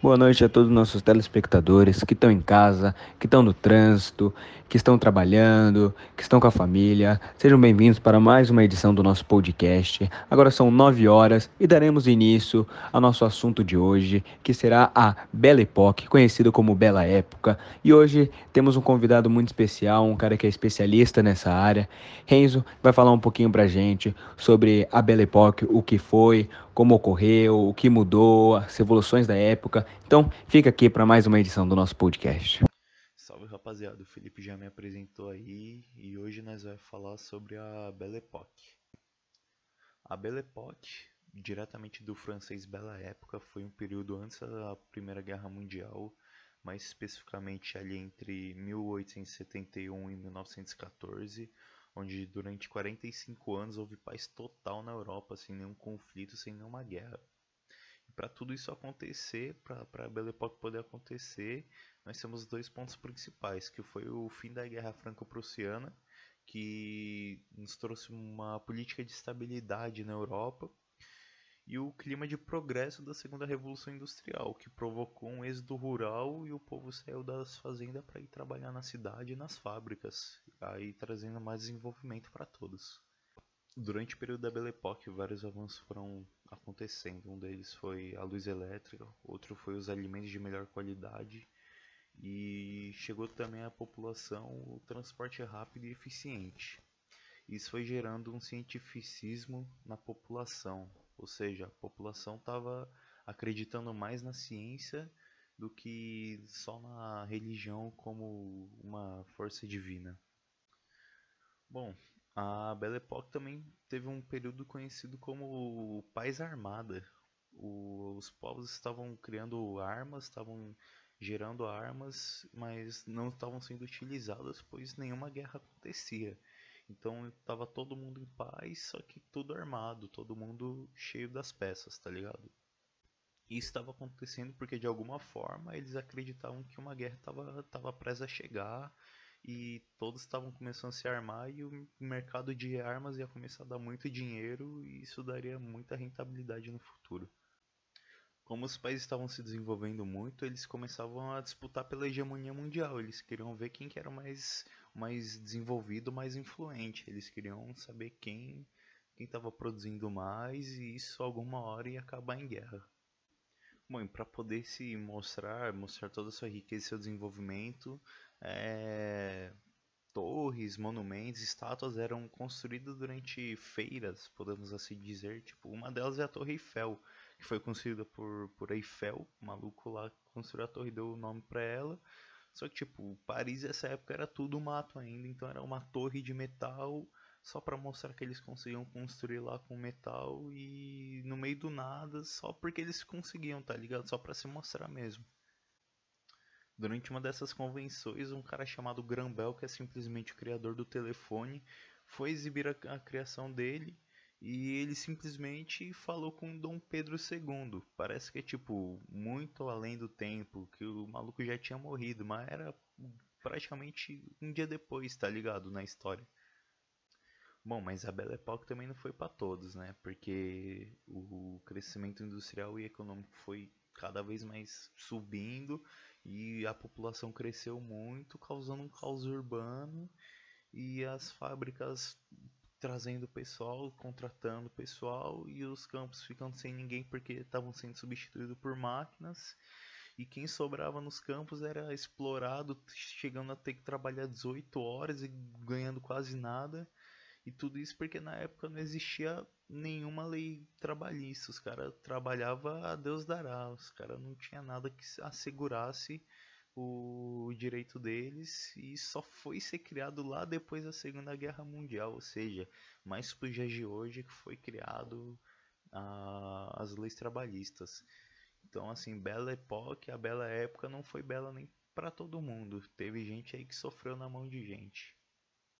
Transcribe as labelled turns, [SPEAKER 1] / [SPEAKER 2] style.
[SPEAKER 1] Boa noite a todos os nossos telespectadores que estão em casa, que estão no trânsito, que estão trabalhando, que estão com a família. Sejam bem-vindos para mais uma edição do nosso podcast. Agora são nove horas e daremos início ao nosso assunto de hoje, que será a Belle Époque, conhecido como Bela Época. E hoje temos um convidado muito especial, um cara que é especialista nessa área. Renzo vai falar um pouquinho pra gente sobre a Belle Époque, o que foi, como ocorreu, o que mudou, as evoluções da época. Então, fica aqui para mais uma edição do nosso podcast.
[SPEAKER 2] Salve rapaziada, o Felipe já me apresentou aí e hoje nós vamos falar sobre a Belle Époque. A Belle Époque, diretamente do francês Bela Época, foi um período antes da Primeira Guerra Mundial, mais especificamente ali entre 1871 e 1914, onde durante 45 anos houve paz total na Europa, sem nenhum conflito, sem nenhuma guerra. Para tudo isso acontecer, para a Belle Époque poder acontecer, nós temos dois pontos principais, que foi o fim da Guerra Franco-Prussiana, que nos trouxe uma política de estabilidade na Europa, e o clima de progresso da segunda revolução industrial, que provocou um êxodo rural e o povo saiu das fazendas para ir trabalhar na cidade e nas fábricas, aí trazendo mais desenvolvimento para todos. Durante o período da Belle Époque, vários avanços foram acontecendo. Um deles foi a luz elétrica, outro foi os alimentos de melhor qualidade e chegou também à população o transporte rápido e eficiente. Isso foi gerando um cientificismo na população, ou seja, a população estava acreditando mais na ciência do que só na religião como uma força divina. Bom, a Belle Époque também teve um período conhecido como Paz Armada. O, os povos estavam criando armas, estavam gerando armas, mas não estavam sendo utilizadas, pois nenhuma guerra acontecia. Então tava todo mundo em paz, só que tudo armado, todo mundo cheio das peças, tá ligado? E isso estava acontecendo porque de alguma forma eles acreditavam que uma guerra estava tava prestes a chegar e todos estavam começando a se armar e o mercado de armas ia começar a dar muito dinheiro e isso daria muita rentabilidade no futuro. Como os países estavam se desenvolvendo muito, eles começavam a disputar pela hegemonia mundial. Eles queriam ver quem que era mais mais desenvolvido, mais influente. Eles queriam saber quem quem estava produzindo mais e isso alguma hora ia acabar em guerra. Bom, para poder se mostrar, mostrar toda a sua riqueza e seu desenvolvimento, é, torres, monumentos, estátuas eram construídas durante feiras, podemos assim dizer. Tipo, uma delas é a Torre Eiffel, que foi construída por, por Eiffel, o maluco lá construiu a torre deu o nome para ela. Só que, tipo, Paris nessa época era tudo mato ainda, então era uma torre de metal só para mostrar que eles conseguiam construir lá com metal e no meio do nada, só porque eles conseguiam, tá ligado? Só para se mostrar mesmo. Durante uma dessas convenções, um cara chamado Graham Bell, que é simplesmente o criador do telefone, foi exibir a, a criação dele e ele simplesmente falou com Dom Pedro II. Parece que é tipo muito além do tempo, que o maluco já tinha morrido, mas era praticamente um dia depois, tá ligado, na história. Bom, mas a Belle Époque também não foi para todos, né? Porque o crescimento industrial e econômico foi cada vez mais subindo e a população cresceu muito, causando um caos urbano e as fábricas trazendo pessoal, contratando pessoal e os campos ficando sem ninguém porque estavam sendo substituídos por máquinas. E quem sobrava nos campos era explorado, chegando a ter que trabalhar 18 horas e ganhando quase nada. E tudo isso porque na época não existia nenhuma lei trabalhista. Os caras trabalhavam a Deus dará. Os caras não tinha nada que assegurasse o direito deles e só foi ser criado lá depois da Segunda Guerra Mundial, ou seja, mais para os dias de hoje que foi criado a, as leis trabalhistas. Então, assim, bela época, a bela época não foi bela nem para todo mundo. Teve gente aí que sofreu na mão de gente.